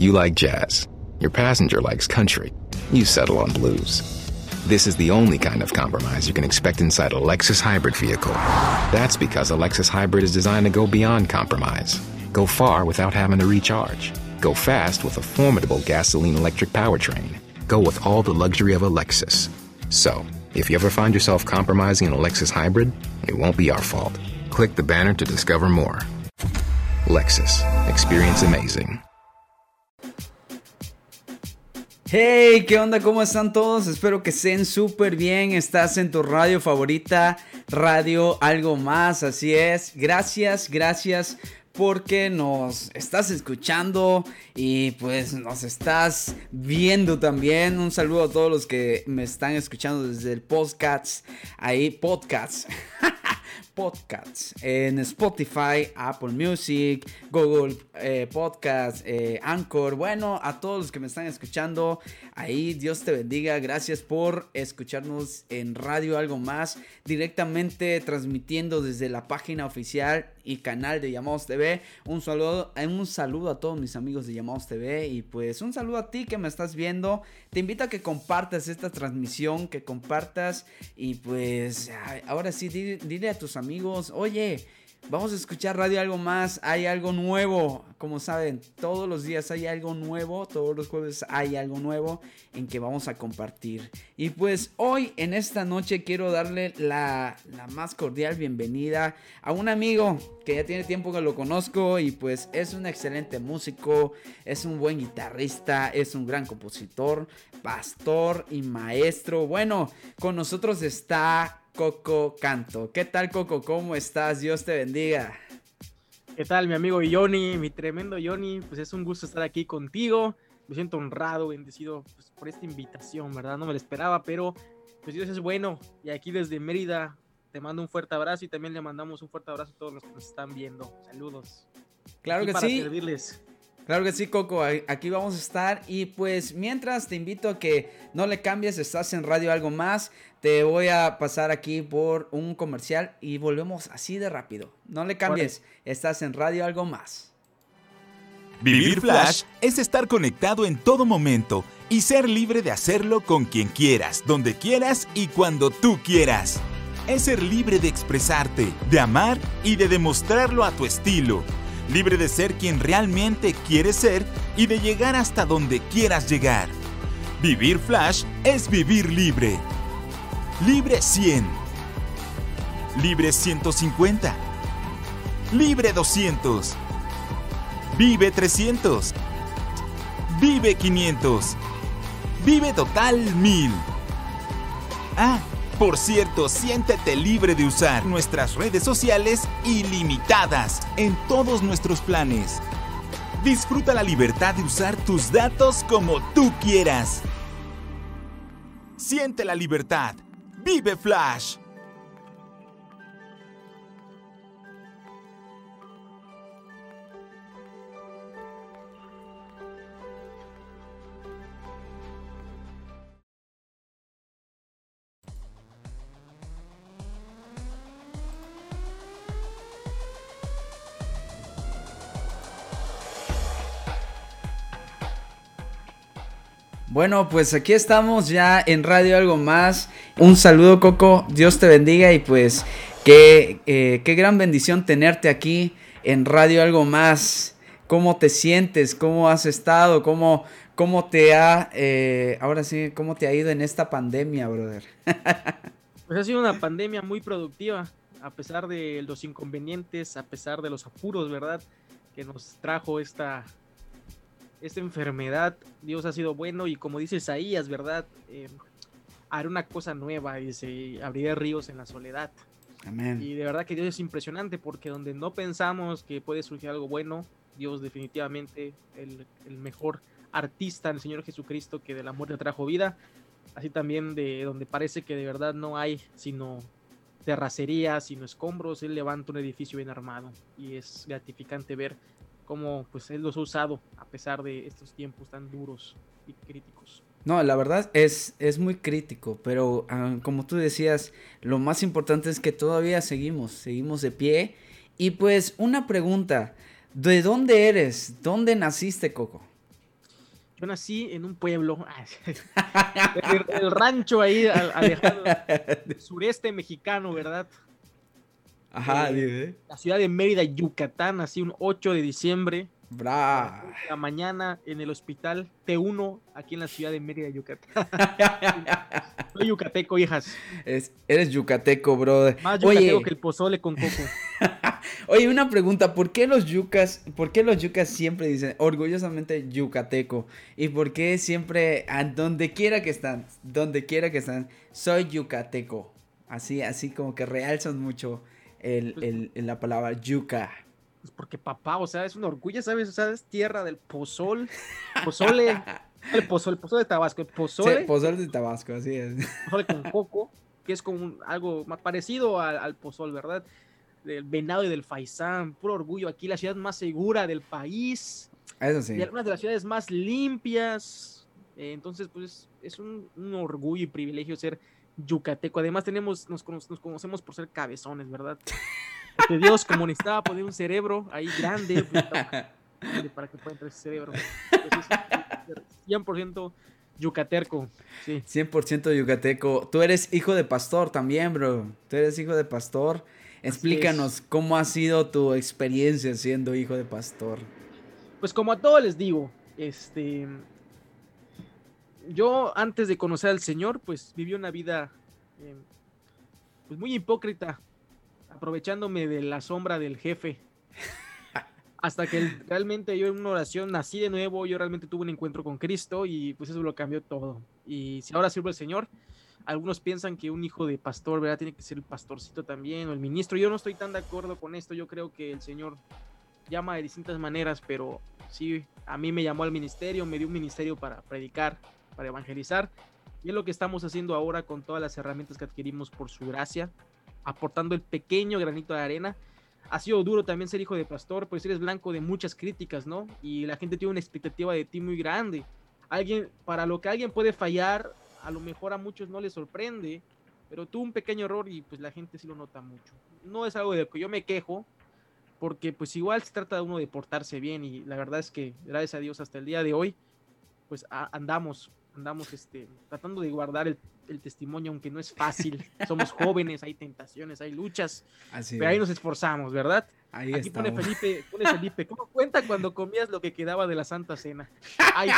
You like jazz. Your passenger likes country. You settle on blues. This is the only kind of compromise you can expect inside a Lexus hybrid vehicle. That's because a Lexus hybrid is designed to go beyond compromise. Go far without having to recharge. Go fast with a formidable gasoline electric powertrain. Go with all the luxury of a Lexus. So, if you ever find yourself compromising in a Lexus hybrid, it won't be our fault. Click the banner to discover more. Lexus. Experience amazing. Hey, ¿qué onda? ¿Cómo están todos? Espero que estén súper bien. Estás en tu radio favorita, Radio Algo Más, así es. Gracias, gracias porque nos estás escuchando y pues nos estás viendo también. Un saludo a todos los que me están escuchando desde el podcast. Ahí, podcast. podcasts en Spotify, Apple Music, Google eh, Podcast, eh, Anchor. Bueno, a todos los que me están escuchando, ahí Dios te bendiga. Gracias por escucharnos en Radio Algo Más, directamente transmitiendo desde la página oficial y canal de Llamados TV. Un saludo, un saludo a todos mis amigos de Llamados TV y pues un saludo a ti que me estás viendo. Te invito a que compartas esta transmisión, que compartas y pues ahora sí, dile a tus amigos, oye, vamos a escuchar radio algo más, hay algo nuevo, como saben, todos los días hay algo nuevo, todos los jueves hay algo nuevo en que vamos a compartir. Y pues hoy en esta noche quiero darle la, la más cordial bienvenida a un amigo que ya tiene tiempo que lo conozco y pues es un excelente músico, es un buen guitarrista, es un gran compositor, pastor y maestro. Bueno, con nosotros está Coco Canto. ¿Qué tal, Coco? ¿Cómo estás? Dios te bendiga. ¿Qué tal, mi amigo Johnny? Mi tremendo Johnny. Pues es un gusto estar aquí contigo. Me siento honrado, bendecido pues, por esta invitación, ¿verdad? No me lo esperaba, pero pues Dios es bueno. Y aquí desde Mérida te mando un fuerte abrazo y también le mandamos un fuerte abrazo a todos los que nos están viendo. Saludos. Claro que sí. Servirles. Claro que sí, Coco, aquí vamos a estar y pues mientras te invito a que no le cambies, estás en Radio Algo Más, te voy a pasar aquí por un comercial y volvemos así de rápido. No le cambies, estás en Radio Algo Más. Vivir Flash es estar conectado en todo momento y ser libre de hacerlo con quien quieras, donde quieras y cuando tú quieras. Es ser libre de expresarte, de amar y de demostrarlo a tu estilo libre de ser quien realmente quieres ser y de llegar hasta donde quieras llegar. Vivir Flash es vivir libre. Libre 100. Libre 150. Libre 200. Vive 300. Vive 500. Vive total 1000. Ah, por cierto, siéntete libre de usar nuestras redes sociales ilimitadas en todos nuestros planes. Disfruta la libertad de usar tus datos como tú quieras. Siente la libertad. Vive Flash. Bueno, pues aquí estamos ya en Radio Algo Más. Un saludo, Coco. Dios te bendiga y pues qué, eh, qué gran bendición tenerte aquí en Radio Algo Más. ¿Cómo te sientes? ¿Cómo has estado? ¿Cómo, cómo te ha, eh, ahora sí, cómo te ha ido en esta pandemia, brother? pues ha sido una pandemia muy productiva, a pesar de los inconvenientes, a pesar de los apuros, ¿verdad? Que nos trajo esta, esta enfermedad, Dios ha sido bueno y como dice Isaías, ¿verdad? Eh, hará una cosa nueva y se abrirá ríos en la soledad. Amén. Y de verdad que Dios es impresionante porque donde no pensamos que puede surgir algo bueno, Dios definitivamente el, el mejor artista, el Señor Jesucristo, que de la muerte trajo vida, así también de donde parece que de verdad no hay sino terracería, sino escombros, Él levanta un edificio bien armado y es gratificante ver cómo pues él los ha usado a pesar de estos tiempos tan duros y críticos. No, la verdad es, es muy crítico, pero ah, como tú decías, lo más importante es que todavía seguimos, seguimos de pie. Y pues una pregunta, ¿de dónde eres? ¿Dónde naciste, Coco? Yo nací en un pueblo, el, rancho ahí alejado, sureste mexicano, ¿verdad? Ajá, eh, La ciudad de Mérida, Yucatán, así un 8 de diciembre. Bra. La mañana en el hospital T1, aquí en la ciudad de Mérida, Yucatán. Soy yucateco, hijas. eres yucateco, brother. Más yucateco que el pozole con coco. Oye, una pregunta, ¿por qué los yucas, por qué los yucas siempre dicen orgullosamente yucateco? ¿Y por qué siempre, a donde quiera que están, donde quiera que están, soy yucateco? Así, así como que realzan mucho el, pues el, la palabra yuca. Pues porque papá, o sea, es un orgullo, ¿sabes? O sea, es tierra del pozol, pozole, el pozol, el pozole de Tabasco, el pozole. Sí, pozole de Tabasco, así es. Pozole con coco, que es como algo más parecido al, al pozol, ¿verdad? Del venado y del faisán, puro orgullo. Aquí la ciudad más segura del país. Eso sí. Y algunas de las ciudades más limpias. Eh, entonces, pues es un, un, orgullo y privilegio ser yucateco. Además, tenemos, nos, nos conocemos por ser cabezones, ¿verdad? Dios, como necesitaba poner un cerebro ahí grande, pues, para que pueda entrar ese cerebro. 100% yucateco. Sí. 100% yucateco. Tú eres hijo de pastor también, bro. Tú eres hijo de pastor. Explícanos cómo ha sido tu experiencia siendo hijo de pastor. Pues como a todos les digo, este yo antes de conocer al Señor, pues viví una vida eh, pues muy hipócrita, aprovechándome de la sombra del jefe. Hasta que realmente yo en una oración nací de nuevo, yo realmente tuve un encuentro con Cristo y pues eso lo cambió todo. Y si ahora sirvo al Señor, algunos piensan que un hijo de pastor, ¿verdad? Tiene que ser el pastorcito también o el ministro. Yo no estoy tan de acuerdo con esto. Yo creo que el Señor llama de distintas maneras, pero sí, a mí me llamó al ministerio, me dio un ministerio para predicar, para evangelizar. Y es lo que estamos haciendo ahora con todas las herramientas que adquirimos por su gracia, aportando el pequeño granito de arena. Ha sido duro también ser hijo de pastor, pues eres blanco de muchas críticas, ¿no? Y la gente tiene una expectativa de ti muy grande. Alguien, para lo que alguien puede fallar, a lo mejor a muchos no les sorprende, pero tuvo un pequeño error y pues la gente sí lo nota mucho. No es algo de lo que yo me quejo, porque pues igual se trata de uno de portarse bien y la verdad es que gracias a Dios hasta el día de hoy pues andamos andamos este, tratando de guardar el, testimonio, aunque no es fácil. Somos jóvenes, hay tentaciones, hay luchas, pero ahí nos esforzamos, ¿verdad? Ahí Aquí pone Felipe, pone Felipe, ¿cómo cuenta cuando comías lo que quedaba de la Santa Cena? Ay,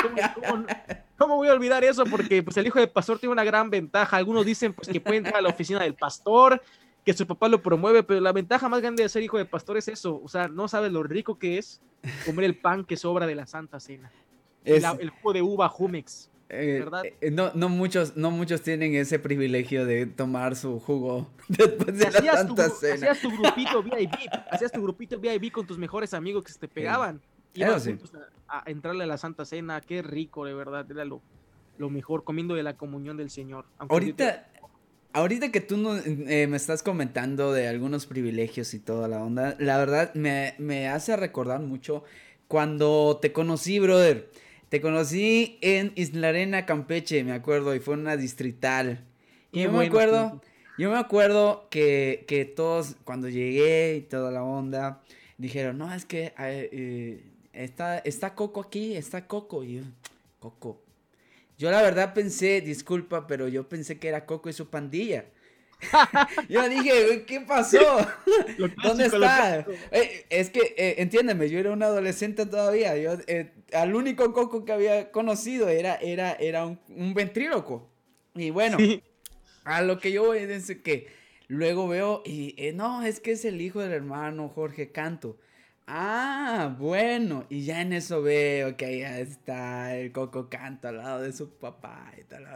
¿cómo, voy a olvidar eso? Porque pues, el hijo de pastor tiene una gran ventaja. Algunos dicen pues, que puede entrar a la oficina del pastor, que su papá lo promueve, pero la ventaja más grande de ser hijo de pastor es eso. O sea, no sabes lo rico que es comer el pan que sobra de la Santa Cena. el jugo de uva Jumex. Eh, eh, no, no, muchos, no muchos tienen ese privilegio de tomar su jugo después de la Santa Cena. Hacías tu grupito VIP, hacías tu grupito VIP con tus mejores amigos que se te pegaban. y a, a, entrarle a la Santa Cena, qué rico, de verdad, era lo, lo mejor, comiendo de la comunión del Señor. ahorita, ahorita que tú eh, me estás comentando de algunos privilegios y toda la onda, la verdad me, me hace recordar mucho cuando te conocí, brother. Te conocí en Isla Arena, Campeche, me acuerdo, y fue una distrital. Y yo me acuerdo, yo me acuerdo que, que, todos, cuando llegué y toda la onda, dijeron, no, es que eh, está, está Coco aquí, está Coco. Y yo, Coco. Yo la verdad pensé, disculpa, pero yo pensé que era Coco y su pandilla. yo dije, ¿qué pasó? ¿Dónde está? Eh, es que, eh, entiéndeme, yo era un adolescente todavía. Yo, eh, al único coco que había conocido era, era, era un, un ventríloco. Y bueno, a lo que yo voy es que luego veo, y no, es que es el hijo del hermano Jorge Canto. Ah, bueno, y ya en eso veo que ya está el Coco Canto al lado de su papá y tal,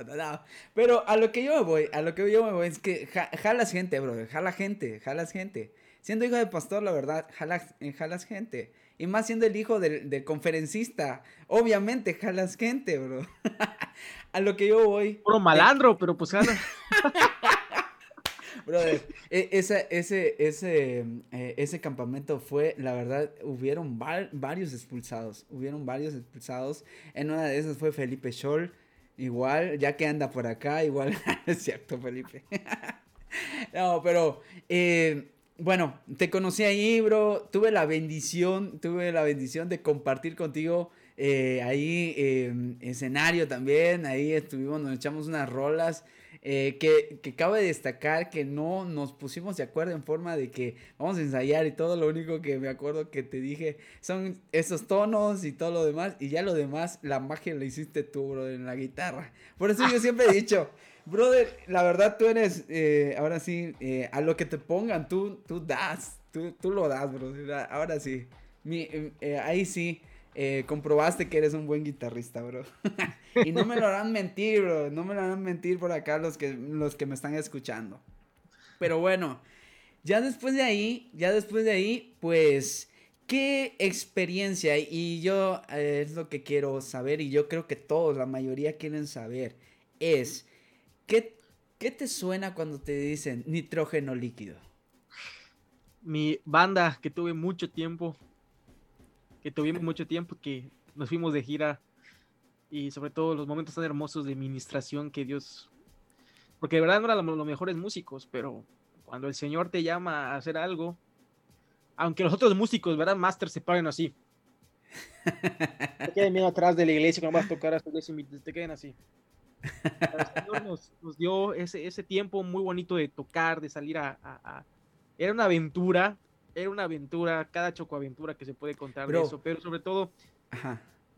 Pero a lo que yo me voy, a lo que yo me voy es que jalas gente, bro, jalas gente, jalas gente. Siendo hijo de pastor, la verdad, jalas, eh, jalas gente. Y más siendo el hijo del, conferencista, obviamente jalas gente, bro. a lo que yo voy. Puro malandro, pero pues jalas. Brother, e, ese, ese, ese, eh, ese campamento fue, la verdad, hubieron varios expulsados. Hubieron varios expulsados. En una de esas fue Felipe Scholl. Igual, ya que anda por acá, igual. es cierto, Felipe. no, pero. Eh, bueno, te conocí ahí, bro. Tuve la bendición, tuve la bendición de compartir contigo eh, ahí eh, escenario también, ahí estuvimos, nos echamos unas rolas. Eh, que, que cabe destacar que no nos pusimos de acuerdo en forma de que vamos a ensayar y todo, lo único que me acuerdo que te dije son esos tonos y todo lo demás, y ya lo demás, la magia la hiciste tú, brother, en la guitarra. Por eso yo siempre he dicho, brother, la verdad tú eres, eh, ahora sí, eh, a lo que te pongan, tú, tú das, tú, tú lo das, brother, ahora sí, Mi, ahí sí. Eh, comprobaste que eres un buen guitarrista, bro. y no me lo harán mentir, bro. No me lo harán mentir por acá los que, los que me están escuchando. Pero bueno, ya después de ahí, ya después de ahí, pues, ¿qué experiencia? Y yo eh, es lo que quiero saber y yo creo que todos, la mayoría quieren saber, es, ¿qué, qué te suena cuando te dicen nitrógeno líquido? Mi banda que tuve mucho tiempo que tuvimos mucho tiempo, que nos fuimos de gira y sobre todo los momentos tan hermosos de administración que Dios, porque de verdad no eran los, mejores músicos, pero cuando el Señor te llama a hacer algo, aunque los otros músicos, ¿verdad? Master se paren así. te queden bien atrás de la iglesia cuando vas a tocar hasta iglesia te queden así. El Señor nos, nos, dio ese, ese tiempo muy bonito de tocar, de salir a, a, a... Era una aventura, era una aventura, cada chocoaventura que se puede contar de eso, pero sobre todo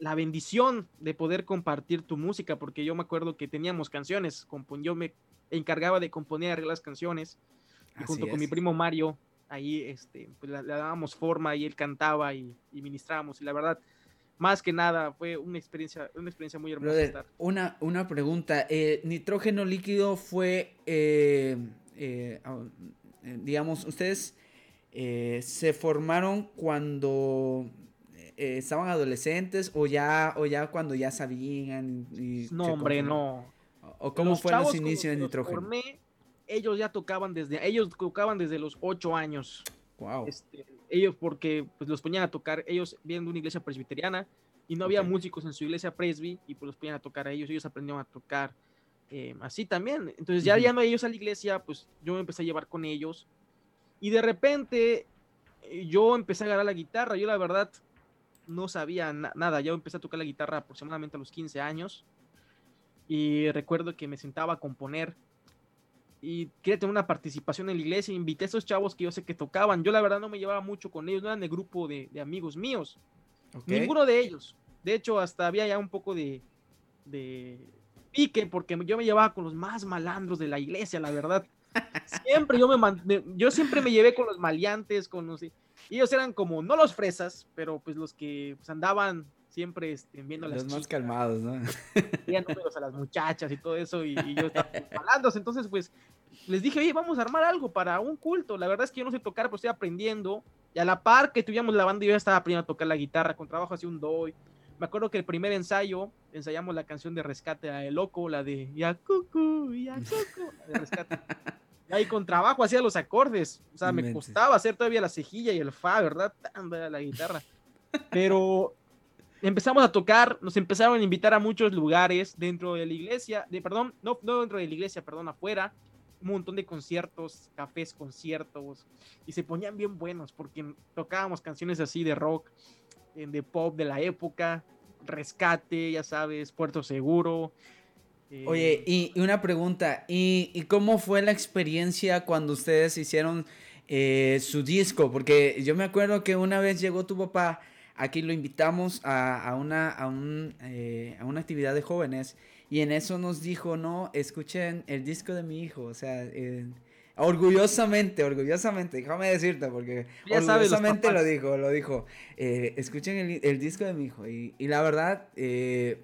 la bendición de poder compartir tu música, porque yo me acuerdo que teníamos canciones, yo me encargaba de componer y arreglar las canciones, y junto con mi primo Mario, ahí este, pues, le, dábamos forma y él cantaba y, y, ministrábamos, y la verdad, más que nada, fue una experiencia, una experiencia muy hermosa. estar. Una, una pregunta, eh, nitrógeno líquido fue, eh, eh, digamos, ustedes eh, se formaron cuando eh, estaban adolescentes o ya, o ya cuando ya sabían. no, hombre, no. ¿O cómo fue los inicios de nitrógeno? Formé, ellos ya tocaban desde, ellos tocaban desde los ocho años. Wow. Este, ellos porque pues los ponían a tocar, ellos vienen de una iglesia presbiteriana y no había músicos en su iglesia presbi y pues los ponían a tocar a ellos, ellos aprendieron a tocar eh, así también. Entonces ya, ya no ellos a la iglesia, pues yo me empecé a llevar con ellos y de repente eh, yo empecé a agarrar la guitarra. Yo la verdad no sabía nada. Yo empecé a tocar la guitarra aproximadamente a los 15 años. Y recuerdo que me sentaba a componer. Y quería tener una participación en la iglesia. Invité a esos chavos que yo sé que tocaban. Yo la verdad no me llevaba mucho con ellos. No eran de grupo de, amigos míos. Ninguno de ellos. De hecho, hasta había ya un poco de, de pique porque yo me llevaba con los más malandros de la iglesia, la verdad. Siempre yo me, yo siempre me llevé con los maleantes, con los ellos eran como no los fresas, pero pues los que pues, andaban siempre este, viendo los más calmados, ¿no? números a las muchachas y todo eso y, yo estaba hablando, entonces pues les dije, "Oye, vamos a armar algo para un culto." La verdad es que yo no sé tocar, pero estoy aprendiendo. Y a la par que tuviéramos la banda, yo ya estaba aprendiendo a tocar la guitarra con trabajo así un doy. Me acuerdo que el primer ensayo ensayamos la canción de Rescate a El Loco, la de Ya Cucu, Ya Cucu, la de Rescate. Ahí con trabajo hacía los acordes. O sea, me costaba hacer todavía la cejilla y el fa, ¿verdad? La guitarra. Pero empezamos a tocar, nos empezaron a invitar a muchos lugares dentro de la iglesia, de, perdón, no, no dentro de la iglesia, perdón, afuera. Un montón de conciertos, cafés, conciertos. Y se ponían bien buenos porque tocábamos canciones así de rock, de pop de la época. Rescate, ya sabes, Puerto Seguro, Oye, y, una pregunta, ¿y, cómo fue la experiencia cuando ustedes hicieron eh, su disco? Porque yo me acuerdo que una vez llegó tu papá, aquí lo invitamos a, una, a, un, eh, a una actividad de jóvenes y en eso nos dijo, no, escuchen el disco de mi hijo, o sea, orgullosamente, orgullosamente, déjame decirte, porque orgullosamente lo dijo, lo dijo, eh, escuchen el, el, disco de mi hijo y, y la verdad,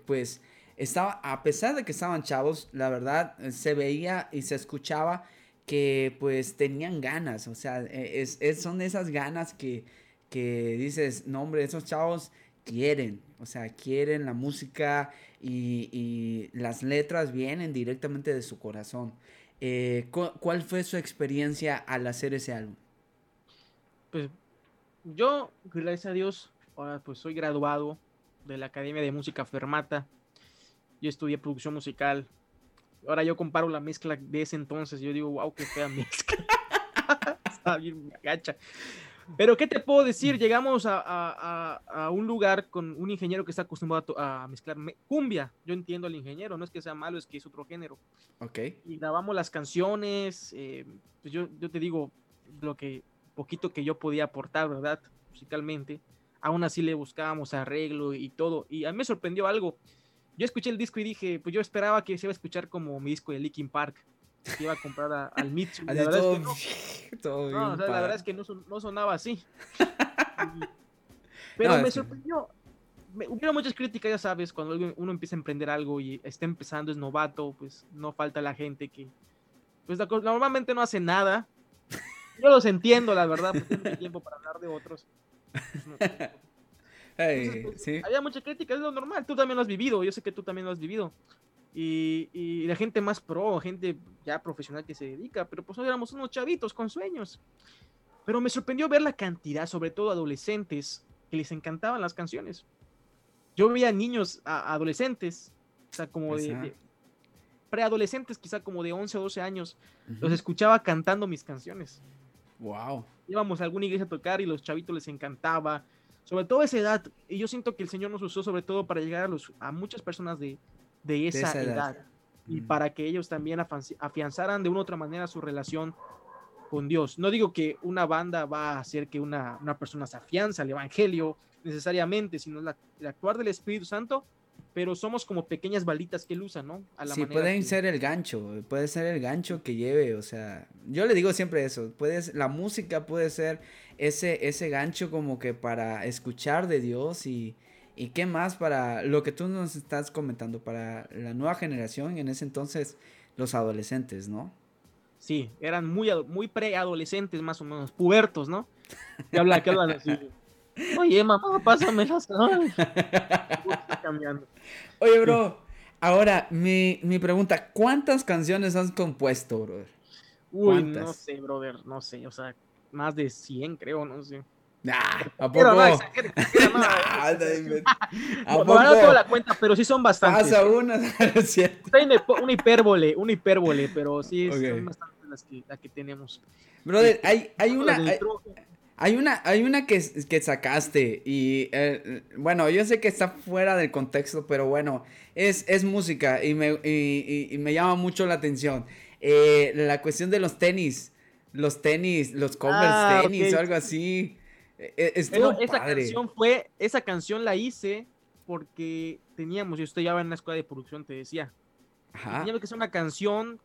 pues estaba, a pesar de que estaban chavos, la verdad, eh, se veía y se escuchaba que pues tenían ganas, o sea, e, es, son esas ganas que, que dices, no hombre, esos chavos quieren, o sea, quieren la música y, y las letras vienen directamente de su corazón. Eh, ¿Cuál fue su experiencia al hacer ese álbum? Pues yo, gracias a Dios, ahora pues soy graduado de la Academia de Música Fermata yo estudié producción musical. Ahora yo comparo la mezcla de ese entonces. Yo digo, wow, qué fea mezcla. Está bien gacha. Pero, ¿qué te puedo decir? Llegamos a, a, a, un lugar con un ingeniero que está acostumbrado a, mezclar cumbia. Yo entiendo al ingeniero, no es que sea malo, es que es otro género. Ok. Y grabamos las canciones. Eh, pues yo, yo te digo lo que poquito que yo podía aportar, ¿verdad? Musicalmente. Aún así le buscábamos arreglo y todo. Y a mí me sorprendió algo. Yo escuché el disco y dije, pues yo esperaba que se iba a escuchar como mi disco de Linkin Park que iba a comprar al Mitsu. La verdad, es que no. la verdad es que no, sonaba así. Pero me sorprendió. Me, hubo muchas críticas, ya sabes, cuando uno empieza a emprender algo y está empezando, es novato, pues no falta la gente que, pues normalmente no hace nada. Yo los entiendo, la verdad, porque tengo tiempo para hablar de otros. Pues, había mucha crítica, es lo normal, tú también lo has vivido, yo sé que tú también lo has vivido y, la gente más pro, gente ya profesional que se dedica, pero pues no éramos unos chavitos con sueños. Pero me sorprendió ver la cantidad, sobre todo adolescentes, que les encantaban las canciones. Yo veía niños, adolescentes, o sea, como de, preadolescentes, quizá como de 11 o 12 años, los escuchaba cantando mis canciones. Wow. Íbamos a alguna iglesia a tocar y los chavitos les encantaba, sobre todo esa edad. Y yo siento que el Señor nos usó sobre todo para llegar a, los, a muchas personas de, de esa, edad. Y para que ellos también afianzaran de una u otra manera su relación con Dios. No digo que una banda va a hacer que una, persona se afianza al Evangelio necesariamente, sino el actuar del Espíritu Santo, pero somos como pequeñas balitas que él usa, ¿no? A la sí, pueden ser el gancho, puede ser el gancho que lleve, o sea, yo le digo siempre eso, puedes, la música puede ser ese, ese gancho como que para escuchar de Dios y, ¿Y qué más para lo que tú nos estás comentando, para la nueva generación, en ese entonces los adolescentes, ¿no? Sí, eran muy, muy preadolescentes más o menos, pubertos, ¿no? Que hablan, que hablan así. Oye, mamá, pásame las cambiando. Oye, bro, ahora mi, mi, pregunta, ¿cuántas canciones has compuesto, brother? Uy, no sé, brother, no sé, o sea, más de 100 creo, no sé. Nah, ¿a poco? No, no, tengo la cuenta, pero sí son bastantes. Pasa una, una hipérbole, una hipérbole, pero sí son bastantes las que, que tenemos. Brother, hay, hay una... Hay, una, hay una que, que sacaste y eh, bueno, yo sé que está fuera del contexto, pero bueno, es, es música y me, y, y, me llama mucho la atención. Eh, la cuestión de los tenis, los tenis, los Converse ah, tenis o algo así. E, e, esa canción fue, esa canción la hice porque teníamos, yo estoy ya en la escuela de producción, te decía. Teníamos que hacer una canción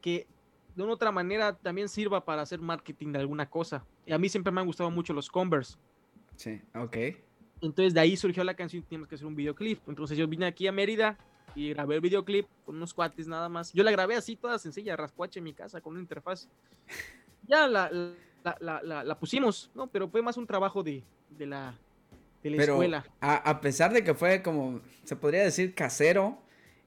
que de una otra manera también sirva para hacer marketing de alguna cosa. A mí siempre me han gustado mucho los Converse. Sí, ok. Entonces de ahí surgió la canción, teníamos que hacer un videoclip. Entonces yo vine aquí a Mérida y grabé el videoclip con unos cuates nada más. Yo la grabé así, toda sencilla, raspuache en mi casa con una interfaz. Ya la la, la, la, pusimos, ¿no? Pero fue más un trabajo de, de la, de la escuela. A, a, pesar de que fue como, se podría decir, casero,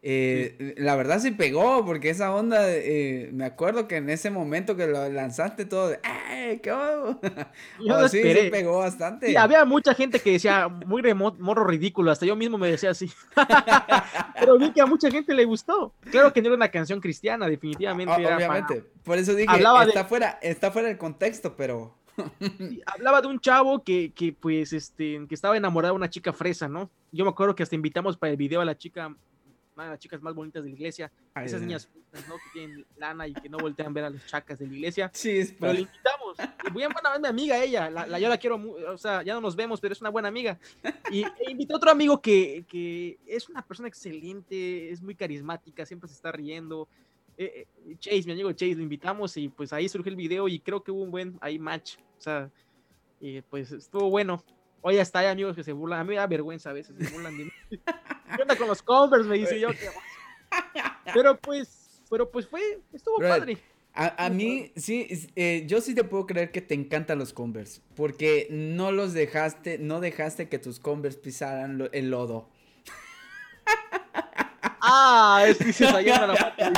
eh, La verdad sí pegó, porque esa onda, eh, me acuerdo que en ese momento que lo lanzaste todo de, ¡ay, qué Yo sí, sí, pegó bastante. había mucha gente que decía, muy morro ridículo, hasta yo mismo me decía así. Pero vi que a mucha gente le gustó. Claro que no era una canción cristiana, definitivamente. obviamente, por eso dije, hablaba está, fuera, está fuera del contexto, pero... hablaba de un chavo que, que, pues, este, que estaba enamorado de una chica fresa, ¿no? Yo me acuerdo que hasta invitamos para el video a la chica una de las chicas más bonitas de la iglesia, esas niñas ¿no? que tienen lana y que no voltean a ver a los chacas de la iglesia. Sí, pero le invitamos. Y muy buena, mi amiga ella, la, yo la quiero, o sea, ya no nos vemos, pero es una buena amiga. Y e invitó a otro amigo que, que, es una persona excelente, es muy carismática, siempre se está riendo. Eh, eh, Chase, mi amigo Chase, lo invitamos y pues ahí surgió el video y creo que hubo un buen ahí match. O sea, y pues estuvo bueno. Oye, hasta hay amigos que se burlan. A mí me da vergüenza a veces, se burlan de mí. ¿Qué onda con los Converse? Me dice yo. Pero pues, pero pues fue, estuvo padre. A, a, mí, sí, eh, yo sí te puedo creer que te encantan los Converse, porque no los dejaste, no dejaste que tus Converse pisaran el lodo. Ah, es que dices allá en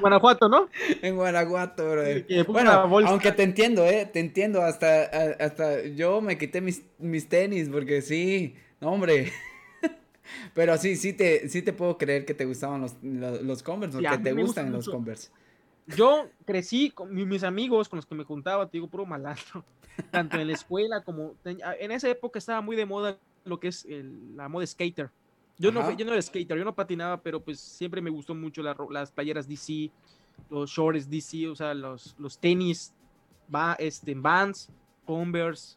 Guanajuato, ¿no? En Guanajuato, bro. bueno, aunque te entiendo, eh, te entiendo, hasta, hasta yo me quité mis, mis tenis, porque sí, no, hombre. Pero sí, sí te, sí te puedo creer que te gustaban los, los, Converse, porque te gustan los Converse. yo crecí con mis amigos con los que me juntaba, te digo, puro malandro, tanto en la escuela como en esa época estaba muy de moda lo que es la moda skater. Yo no, yo no era skater, yo no patinaba, pero pues siempre me gustó mucho las playeras DC, los shorts DC, o sea, los, los tenis, va, este, Vans, Converse,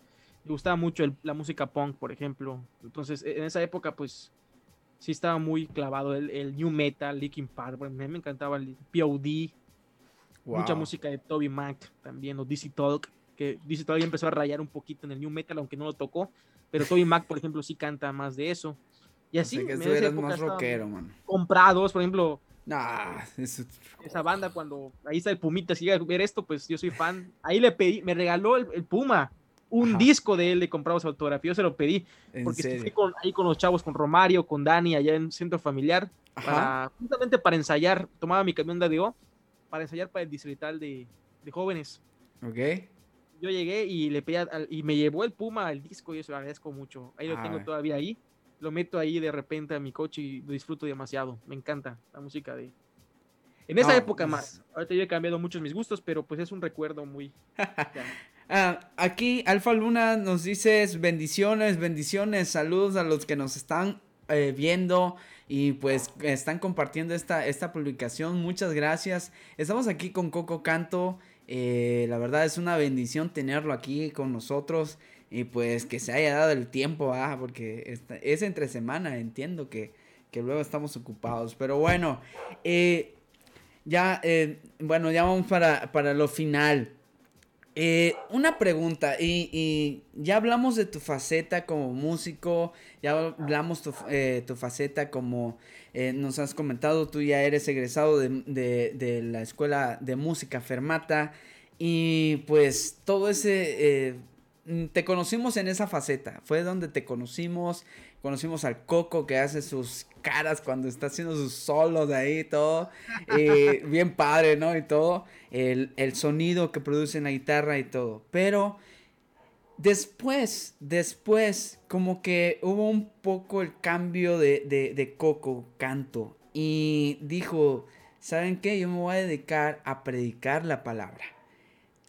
Me gustaba mucho la música punk, por ejemplo. Entonces, e, en esa época, pues, sí estaba muy clavado el, el new metal, Linkin Park. a mí me encantaba el POD, mucha música de Toby Mac también, o DC Talk, que DC Talk empezó a rayar un poquito en el new metal, aunque no lo tocó. Pero Toby Mac, por ejemplo, sí canta más de eso. Y así, que estuvieras más rockero, man. Comprados, por ejemplo. Nah, Esa banda, cuando ahí está el Pumita, si llega a ver esto, pues yo soy fan. Ahí le pedí, me regaló el Puma un disco de él le compraba su autografía, yo se lo pedí, porque estuve ahí con los chavos, con Romario, con Dani, allá en Centro Familiar, para, justamente para ensayar, tomaba mi camión de ADO, para ensayar para el distrital de, jóvenes. Ok. Yo llegué y le pedí, y me llevó el Puma el disco, y eso lo agradezco mucho. Ahí lo tengo todavía ahí, lo meto ahí de repente a mi coche y lo disfruto demasiado, me encanta la música de... En esa época pues más, ahorita yo he cambiado muchos mis gustos, pero pues es un recuerdo muy... Ah, aquí Alfa Luna nos dices bendiciones, bendiciones, saludos a los que nos están eh, viendo y pues están compartiendo esta, esta publicación. Muchas gracias. Estamos aquí con Coco Canto. Eh, la verdad es una bendición tenerlo aquí con nosotros y pues que se haya dado el tiempo, ah, porque es entre semana, entiendo que, luego estamos ocupados. Pero bueno, eh, ya, bueno, ya vamos para, para lo final. Eh, una pregunta, y, ya hablamos de tu faceta como músico, ya hablamos tu, eh, tu faceta como eh, nos has comentado, tú ya eres egresado de, la escuela de música Fermata, y pues todo ese, te conocimos en esa faceta, fue donde te conocimos, conocimos al Coco que hace sus caras cuando está haciendo sus solos de ahí y todo. Eh, bien padre, ¿no? Y todo. El, sonido que produce en la guitarra y todo. Pero después, después, como que hubo un poco el cambio de, de, de Coco Canto. Y dijo, ¿saben qué? Yo me voy a dedicar a predicar la palabra.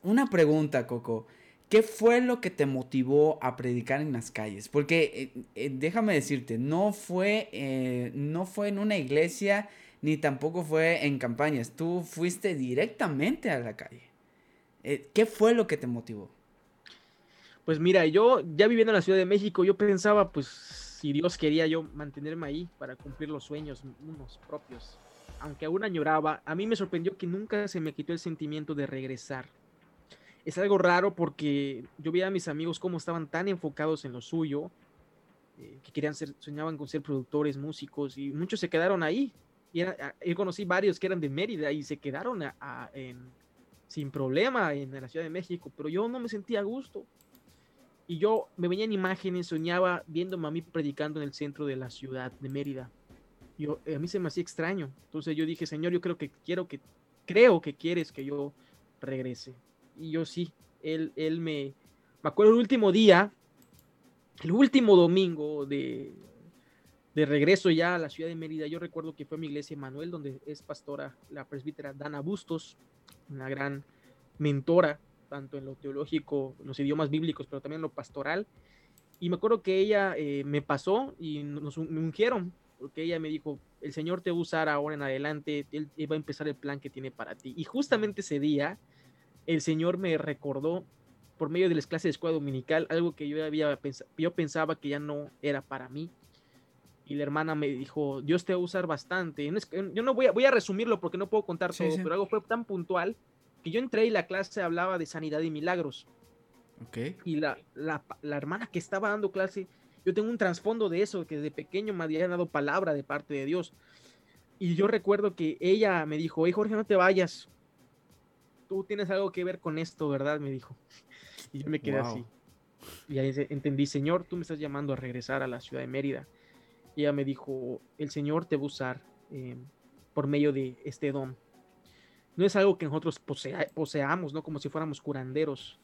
Una pregunta, Coco. ¿Qué fue lo que te motivó a predicar en las calles? Porque eh, eh, déjame decirte, no fue, eh, no fue en una iglesia ni tampoco fue en campañas. Tú fuiste directamente a la calle. ¿Qué fue lo que te motivó? Pues mira, yo ya viviendo en la Ciudad de México, yo pensaba, pues, si Dios quería yo mantenerme ahí para cumplir los sueños propios. Aunque aún añoraba, a mí me sorprendió que nunca se me quitó el sentimiento de regresar es algo raro porque yo veía a mis amigos cómo estaban tan enfocados en lo suyo, eh, que querían ser, soñaban con ser productores, músicos, y muchos se quedaron ahí. Y ah, yo conocí varios que eran de Mérida y se quedaron sin problema en, la Ciudad de México, pero yo no me sentía a gusto. Y yo me venían imágenes, soñaba viéndome a mí predicando en el centro de la ciudad de Mérida. Yo, a mí se me hacía extraño. Entonces yo dije, Señor, yo creo que quiero que, creo que quieres que yo regrese y yo sí, él, él me, me acuerdo el último día, el último domingo de, de regreso ya a la ciudad de Mérida, yo recuerdo que fue mi iglesia Manuel, donde es pastora la presbítera Dana Bustos, una gran mentora, tanto en lo teológico, en los idiomas bíblicos, pero también en lo pastoral. Y me acuerdo que ella eh, me pasó y nos me ungieron, porque ella me dijo, el Señor te va a usar ahora en adelante, Él, va a empezar el plan que tiene para ti. Y justamente ese día, el Señor me recordó por medio de las clases de escuela dominical algo que yo había yo pensaba que ya no era para mí. Y la hermana me dijo, Dios te va a usar bastante. Yo no voy a, voy a resumirlo porque no puedo contar todo, pero algo fue tan puntual que yo entré y la clase hablaba de sanidad y milagros. Okay. Y la, la, la hermana que estaba dando clase, yo tengo un trasfondo de eso, que desde pequeño me había dado palabra de parte de Dios. Y yo recuerdo que ella me dijo, hey Jorge, no te vayas. Tú tienes algo que ver con esto, ¿verdad? Me dijo. Y yo me quedé así. Y ahí entendí, Señor, tú me estás llamando a regresar a la ciudad de Mérida. Y ella me dijo, el Señor te va a usar eh, por medio de este don. No es algo que nosotros poseamos, ¿no? Como si fuéramos curanderos.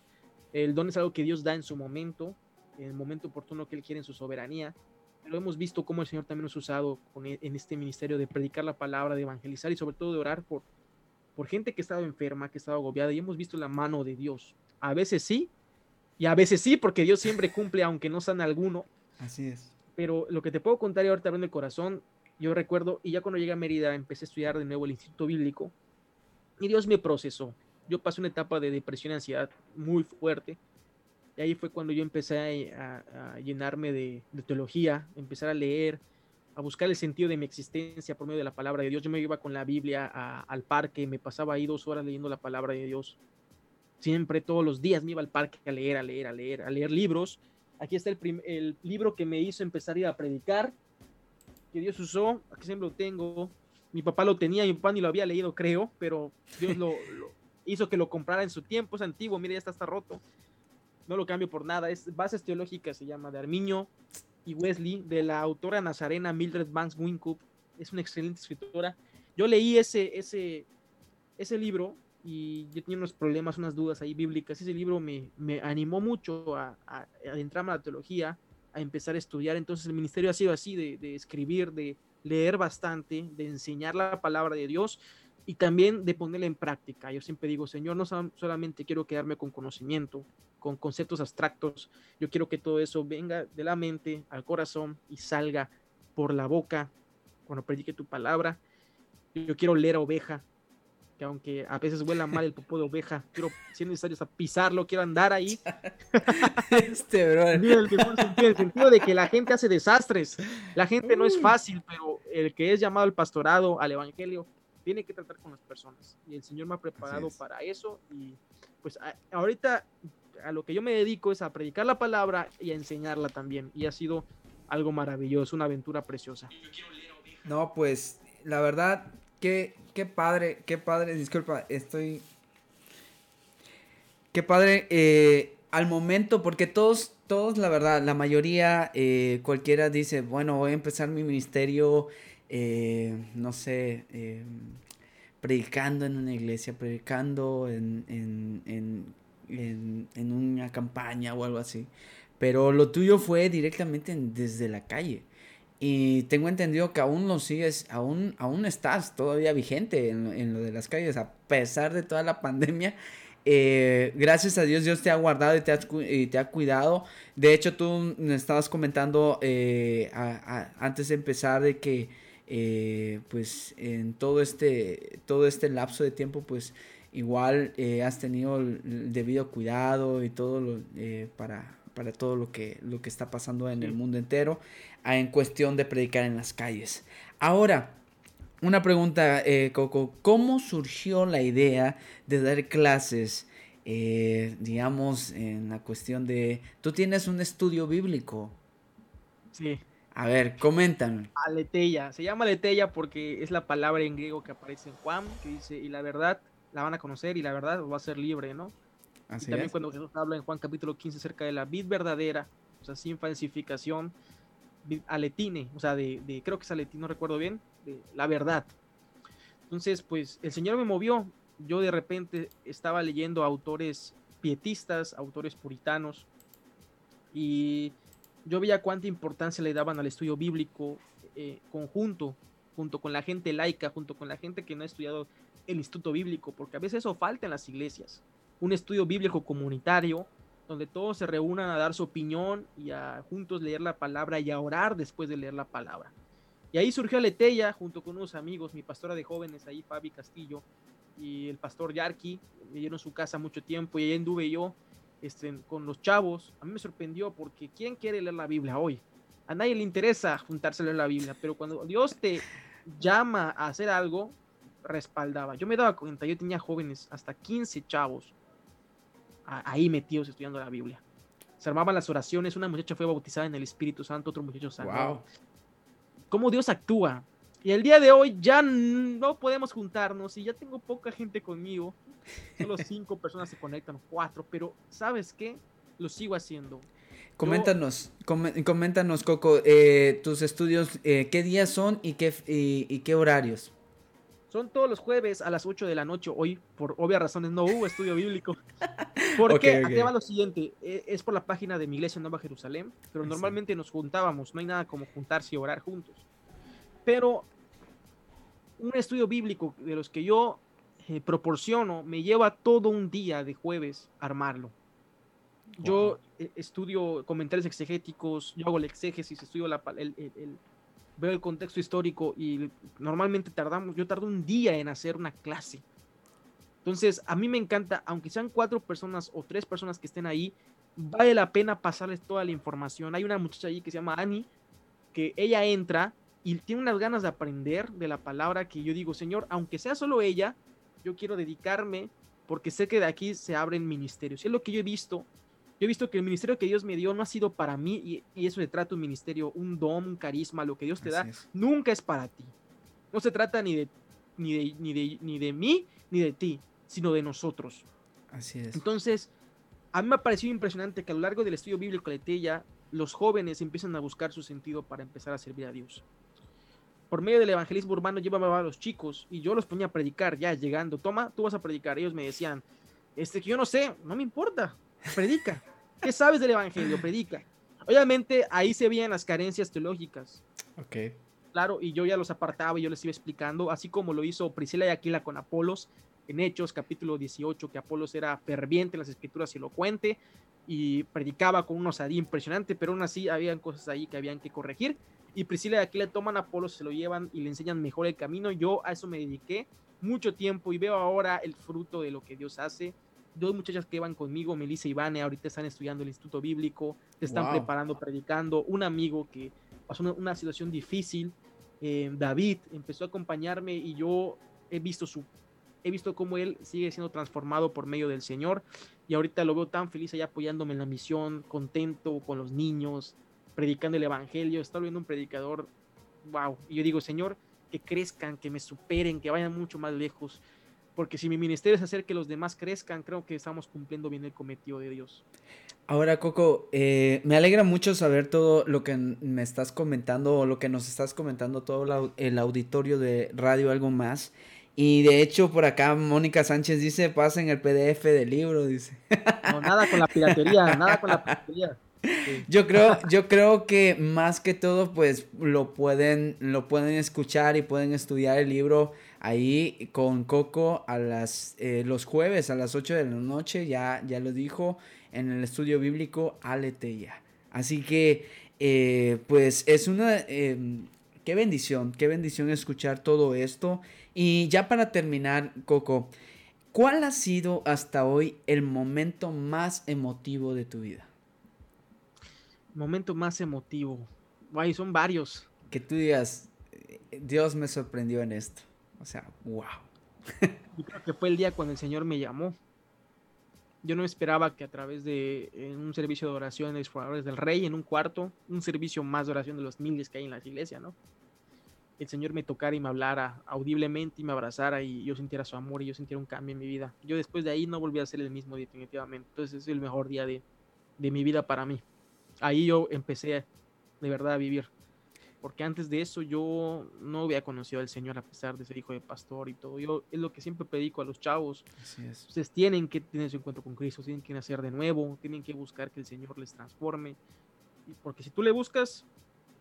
El don es algo que Dios da en su momento, en el momento oportuno que Él quiere en su soberanía. Pero hemos visto cómo el Señor también nos ha usado e, en este ministerio de predicar la palabra, de evangelizar y sobre todo de orar por, por gente que estaba enferma, que estaba agobiada. Y hemos visto la mano de Dios. A veces sí, y a veces sí, porque Dios siempre cumple, aunque no sana alguno. Así es. Pero lo que te puedo contar y ahorita abriendo el corazón, yo recuerdo, y ya cuando llegué a Mérida empecé a estudiar de nuevo el Instituto Bíblico, y Dios me procesó. Yo pasé una etapa de depresión y ansiedad muy fuerte. Y ahí fue cuando yo empecé a, llenarme de, teología, empezar a leer, a buscar el sentido de mi existencia por medio de la palabra de Dios. Yo me iba con la Biblia al parque, me pasaba ahí dos horas leyendo la palabra de Dios. Siempre, todos los días me iba al parque a leer, a leer, a leer, a leer libros. Aquí está el, el libro que me hizo empezar a ir a predicar, que Dios usó, aquí siempre lo tengo, mi papá lo tenía, mi papá ni lo había leído, creo, pero Dios lo, hizo que lo comprara en su tiempo, es antiguo, mire, ya está, está roto. No lo cambio por nada, es Bases Teológicas, se llama, de Armiño y Wesley, de la autora nazarena Mildred Banks Winkup, es una excelente escritora. Yo leí ese, ese, ese libro y yo tenía unos problemas, unas dudas ahí bíblicas. Ese libro me, me animó mucho a, a, adentrarme a la teología, a empezar a estudiar. Entonces el ministerio ha sido así, de, de escribir, de, leer bastante, de enseñar la palabra de Dios y también de ponerla en práctica. Yo siempre digo, Señor, no solamente quiero quedarme con conocimiento, con conceptos abstractos, yo quiero que todo eso venga de la mente al corazón y salga por la boca cuando predique tu palabra. Yo quiero leer a oveja, que aunque a veces huela mal el popó de oveja, quiero, si es necesario, hasta pisarlo, quiero andar ahí. este, bro. En el, el sentido de que la gente hace desastres. La gente no es fácil, pero el que es llamado al pastorado, al evangelio, tiene que tratar con las personas. Y el Señor me ha preparado para eso. Y pues ahorita a lo que yo me dedico es a predicar la palabra y a enseñarla también. Y ha sido algo maravilloso, una aventura preciosa. No, pues la verdad, Qué, qué padre, qué padre, disculpa, estoy... Qué padre, eh, al momento, porque todos, todos, la verdad, la mayoría, eh, cualquiera dice, bueno, voy a empezar mi ministerio, eh, no sé, predicando en una iglesia, predicando en, en, una campaña o algo así. Pero lo tuyo fue directamente desde la calle. Y tengo entendido que aún lo sigues, aún, aún estás todavía vigente en, lo de las calles, a pesar de toda la pandemia. Eh, gracias a Dios, Dios te ha guardado y te ha, te ha cuidado. De hecho, tú me estabas comentando eh, antes de empezar de que, eh, pues, en todo este, todo este lapso de tiempo, pues, igual has tenido el, debido cuidado y todo lo, para, para todo lo que, lo que está pasando en el mundo entero en cuestión de predicar en las calles. Ahora, una pregunta, eh, Coco, ¿cómo surgió la idea de dar clases, eh, digamos, en la cuestión de, tú tienes un estudio bíblico? Sí. A ver, coméntame. Aleteya, se llama aleteya porque es la palabra en griego que aparece en Juan, que dice, y la verdad la van a conocer y la verdad va a ser libre, ¿no? también cuando Jesús habla en Juan capítulo 15 acerca de la vid verdadera, o sea, sin falsificación, aletine, o sea, de, creo que es aletine, no recuerdo bien, de la verdad. Entonces, pues el Señor me movió. Yo de repente estaba leyendo autores pietistas, autores puritanos, y yo veía cuánta importancia le daban al estudio bíblico eh, conjunto, junto con la gente laica, junto con la gente que no ha estudiado el instituto bíblico, porque a veces eso falta en las iglesias un estudio bíblico comunitario donde todos se reúnan a dar su opinión y a juntos leer la palabra y a orar después de leer la palabra. Y ahí surgió Letella junto con unos amigos, mi pastora de jóvenes ahí, Fabi Castillo, y el pastor Yarki, me dieron su casa mucho tiempo y ahí anduve yo este, con los chavos. A mí me sorprendió porque ¿quién quiere leer la Biblia hoy? A nadie le interesa juntarse a leer la Biblia, pero cuando Dios te llama a hacer algo, respaldaba. Yo me daba cuenta, yo tenía jóvenes, hasta 15 chavos ahí metidos estudiando la Biblia. Se armaban las oraciones, una muchacha fue bautizada en el Espíritu Santo, otro muchacho. Wow. Cómo Dios actúa. Y el día de hoy ya no podemos juntarnos y ya tengo poca gente conmigo. Solo cinco personas se conectan, cuatro, pero ¿sabes qué? Lo sigo haciendo. Coméntanos, coméntanos, Coco, eh, tus estudios, eh, ¿qué días son y qué, y, qué horarios? Son todos los jueves a las 8 de la noche. Hoy, por obvias razones, no hubo estudio bíblico. Porque okay, va lo siguiente: e, es por la página de mi iglesia Nueva Jerusalén, pero normalmente nos juntábamos. No hay nada como juntarse y orar juntos. Pero un estudio bíblico de los que yo eh, proporciono me lleva todo un día de jueves armarlo. Yo eh, estudio comentarios exegéticos, yo hago el exégesis, estudio la, el, veo el contexto histórico y normalmente tardamos, yo tardo un día en hacer una clase. Entonces, a mí me encanta, aunque sean cuatro personas o tres personas que estén ahí, vale la pena pasarles toda la información. Hay una muchacha ahí que se llama Annie, que ella entra y tiene unas ganas de aprender de la palabra que yo digo, Señor, aunque sea solo ella, yo quiero dedicarme porque sé que de aquí se abren ministerios. Es lo que yo he visto yo he visto que el ministerio que Dios me dio no ha sido para mí y, eso se trata un ministerio, un don, un carisma, lo que Dios te da, nunca es para ti. No se trata ni de, ni de, ni de, ni de mí ni de ti, sino de nosotros. Así es. Entonces, a mí me ha parecido impresionante que a lo largo del estudio bíblico de Tella, los jóvenes empiezan a buscar su sentido para empezar a servir a Dios. Por medio del evangelismo urbano llevaba a los chicos y yo los ponía a predicar ya llegando. Toma, tú vas a predicar. Ellos me decían, este que yo no sé, no me importa predica. ¿Qué sabes del Evangelio? Predica. Obviamente ahí se veían las carencias teológicas. Ok. Claro, y yo ya los apartaba y yo les iba explicando, así como lo hizo Priscila y Aquila con Apolos en Hechos, capítulo 18, que Apolos era ferviente en las escrituras y elocuente y predicaba con un osadía impresionante, pero aún así habían cosas ahí que habían que corregir. Y Priscila y Aquila toman a Apolos, se lo llevan y le enseñan mejor el camino. Yo a eso me dediqué mucho tiempo y veo ahora el fruto de lo que Dios hace dos muchachas que van conmigo, Melissa y Vane, ahorita están estudiando el Instituto Bíblico, se están preparando, predicando. Un amigo que pasó una, situación difícil, eh, David, empezó a acompañarme y yo he visto su he visto cómo él sigue siendo transformado por medio del Señor. Y ahorita lo veo tan feliz allá apoyándome en la misión, contento con los niños, predicando el evangelio, está viendo un predicador, wow, y yo digo, Señor, que crezcan, que me superen, que vayan mucho más lejos porque si mi ministerio es hacer que los demás crezcan, creo que estamos cumpliendo bien el cometido de Dios. Ahora, Coco, eh, me alegra mucho saber todo lo que me estás comentando o lo que nos estás comentando, todo el auditorio de Radio Algo Más. Y de hecho, por acá Mónica Sánchez dice, pasen el PDF del libro, dice. No, nada con la piratería, nada con la piratería. Yo creo, yo creo que más que todo, pues lo pueden, lo pueden escuchar y pueden estudiar el libro ahí con Coco a las, eh, los jueves a las 8 de la noche, ya, ya lo dijo, en el estudio bíblico Aleteya. Así que, eh, pues es una... Em, qué bendición, qué bendición escuchar todo esto. Y ya para terminar, Coco, ¿cuál ha sido hasta hoy el momento más emotivo de tu vida? Momento más emotivo. Guay, son varios. Que tú digas, Dios me sorprendió en esto. O sea, wow. Yo creo que fue el día cuando el Señor me llamó. Yo no esperaba que a través de un servicio de oración de exploradores del Rey, en un cuarto, un servicio más de oración de los miles que hay en la iglesia, ¿no? El Señor me tocara y me hablara audiblemente y me abrazara y yo sintiera su amor y yo sintiera un cambio en mi vida. Yo después de ahí no volví a ser el mismo definitivamente. Entonces es el mejor día de, de mi vida para mí. Ahí yo empecé de verdad a vivir porque antes de eso yo no había conocido al Señor a pesar de ser hijo de pastor y todo. Yo es lo que siempre predico a los chavos. Ustedes tienen que tener su encuentro con Cristo, tienen que nacer de nuevo, tienen que buscar que el Señor les transforme. Porque si tú le buscas,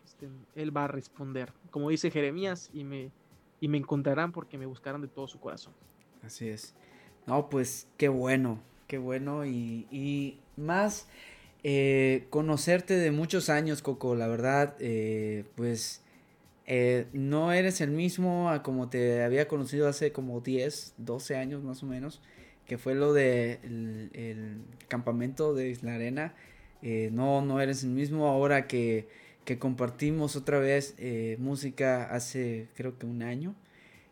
este, Él va a responder. Como dice Jeremías, y me, y me encontrarán porque me buscarán de todo su corazón. Así es. No, pues qué bueno, qué bueno y, y más eh, conocerte de muchos años, Coco, la verdad, eh, pues eh, no eres el mismo a como te había conocido hace como 10, 12 años más o menos, que fue lo de el, campamento de Isla Arena. Eh, no, no eres el mismo ahora que, que compartimos otra vez eh, música hace creo que un año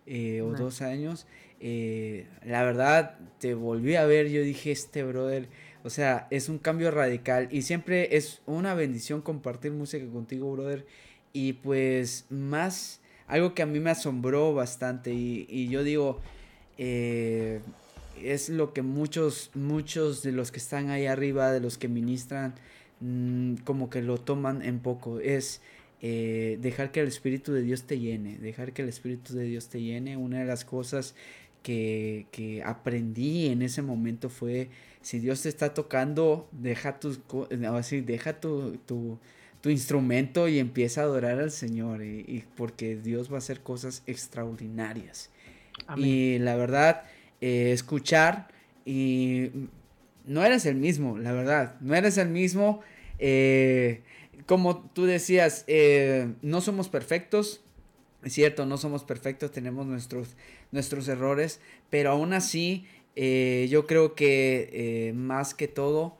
o dos años. la verdad, te volví a ver, yo dije, este brother, o sea, es un cambio radical y siempre es una bendición compartir música contigo, brother y pues más, algo que a mí me asombró bastante y, yo digo, eh, es lo que muchos, muchos de los que están ahí arriba, de los que ministran, mm, como que lo toman en poco. Es eh, dejar que el Espíritu de Dios te llene, dejar que el Espíritu de Dios te llene. Una de las cosas que, que aprendí en ese momento fue, si Dios te está tocando, deja, tus, así, deja tu, tu tu instrumento y empieza a adorar al Señor y, porque Dios va a hacer cosas extraordinarias. Y la verdad, eh, escuchar y no eres el mismo, la verdad, no eres el mismo. Eh, como tú decías, eh, no somos perfectos, es cierto, no somos perfectos, tenemos nuestros, nuestros errores, pero aún así yo creo que más que todo,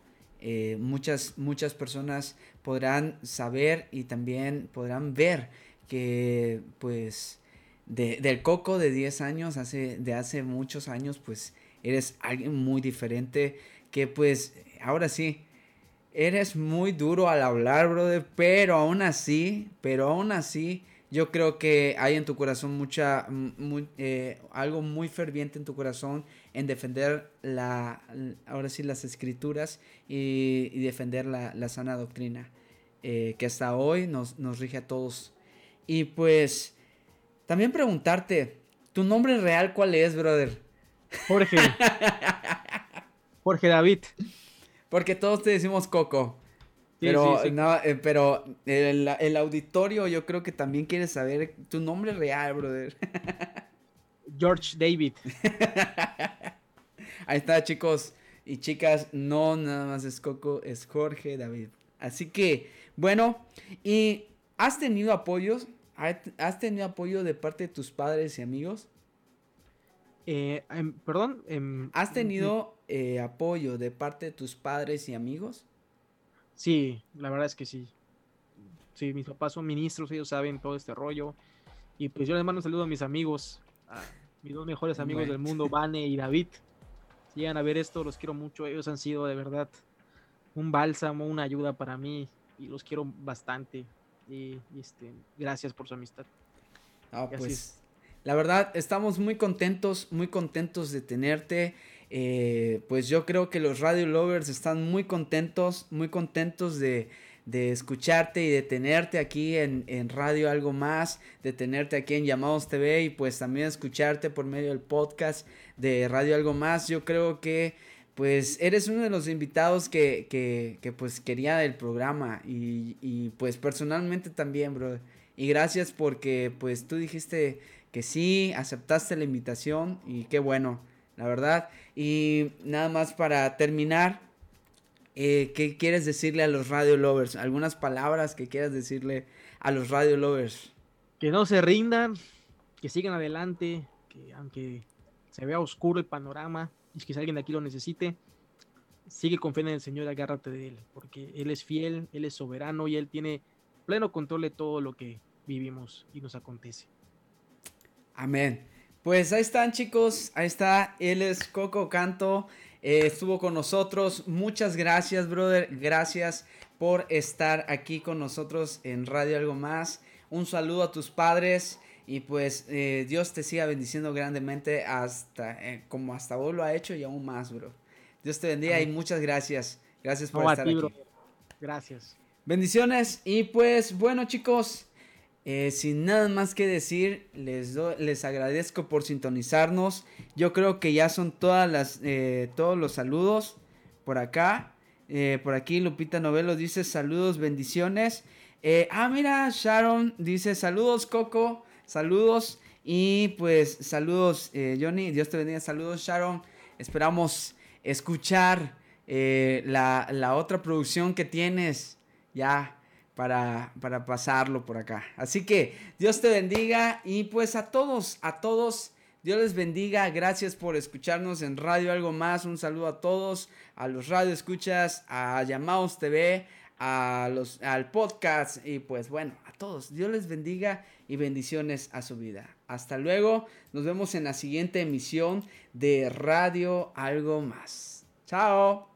muchas, muchas personas podrán saber y también podrán ver que pues del coco de 10 años, hace, de hace muchos años, pues eres alguien muy diferente que pues ahora sí, eres muy duro al hablar, brother, pero aún así, pero aún así, yo creo que hay en tu corazón mucha, eh, algo muy ferviente en tu corazón en defender la, ahora sí, las escrituras y, defender la, sana doctrina eh, que hasta hoy nos, nos rige a todos. Y pues, también preguntarte, ¿tu nombre real cuál es, brother? Jorge. Jorge David. Porque todos te decimos Coco. Pero, No, eh, pero el, el, auditorio yo creo que también quiere saber tu nombre real, brother. George David. Ahí está, chicos y chicas. No, nada más es Coco, es Jorge David. Así que, bueno, ¿y has tenido apoyos? ¿Has tenido apoyo de parte de tus padres y amigos? Eh, em, perdón. Em, ¿Has tenido eh, apoyo de parte de tus padres y amigos? Sí, la verdad es que sí. Sí, mis papás son ministros, ellos saben todo este rollo. Y pues yo les mando un saludo a mis amigos, a mis dos mejores amigos del mundo, Vane y David. Si llegan a ver esto, los quiero mucho. Ellos han sido de verdad un bálsamo, una ayuda para mí y los quiero bastante. Y, este, gracias por su amistad. Ah, pues, la verdad, estamos muy contentos, muy contentos de tenerte. Eh, pues yo creo que los Radio Lovers están muy contentos, muy contentos de, de escucharte y de tenerte aquí en, en, Radio Algo Más, de tenerte aquí en Llamados TV y pues también escucharte por medio del podcast de Radio Algo Más. Yo creo que pues eres uno de los invitados que, que, que pues quería del programa y, y, pues personalmente también, bro. Y gracias porque pues tú dijiste que sí, aceptaste la invitación y qué bueno, la verdad. Y nada más para terminar, eh, ¿qué quieres decirle a los radio lovers? ¿Algunas palabras que quieras decirle a los radio lovers? Que no se rindan, que sigan adelante, que aunque se vea oscuro el panorama, y que si alguien de aquí lo necesite, sigue confiando en el Señor agárrate de Él, porque Él es fiel, Él es soberano y Él tiene pleno control de todo lo que vivimos y nos acontece. Amén. Pues ahí están chicos, ahí está, Él es Coco Canto, eh, estuvo con nosotros, muchas gracias brother, gracias por estar aquí con nosotros en Radio Algo Más, un saludo a tus padres. Y pues eh, Dios te siga bendiciendo grandemente hasta eh, como hasta vos lo ha hecho y aún más, bro. Dios te bendiga y muchas gracias. Gracias por estar aquí. Gracias. Bendiciones. Y pues bueno chicos, eh, sin nada más que decir, les, les agradezco por sintonizarnos. Yo creo que ya son todas las, todos los saludos por acá. por aquí Lupita Novelo dice saludos, bendiciones. ah, mira, Sharon dice saludos, Coco. Saludos y pues saludos eh, Johnny, Dios te bendiga, saludos Sharon. Esperamos escuchar eh, la, otra producción que tienes ya para, para pasarlo por acá. Así que Dios te bendiga y pues a todos, a todos. Dios les bendiga, gracias por escucharnos en Radio Algo Más. Un saludo a todos, a los radio escuchas, a Llamados TV, a los, al podcast y pues bueno, a todos. Dios les bendiga y bendiciones a su vida. Hasta luego, nos vemos en la siguiente emisión de Radio Algo Más. Chao.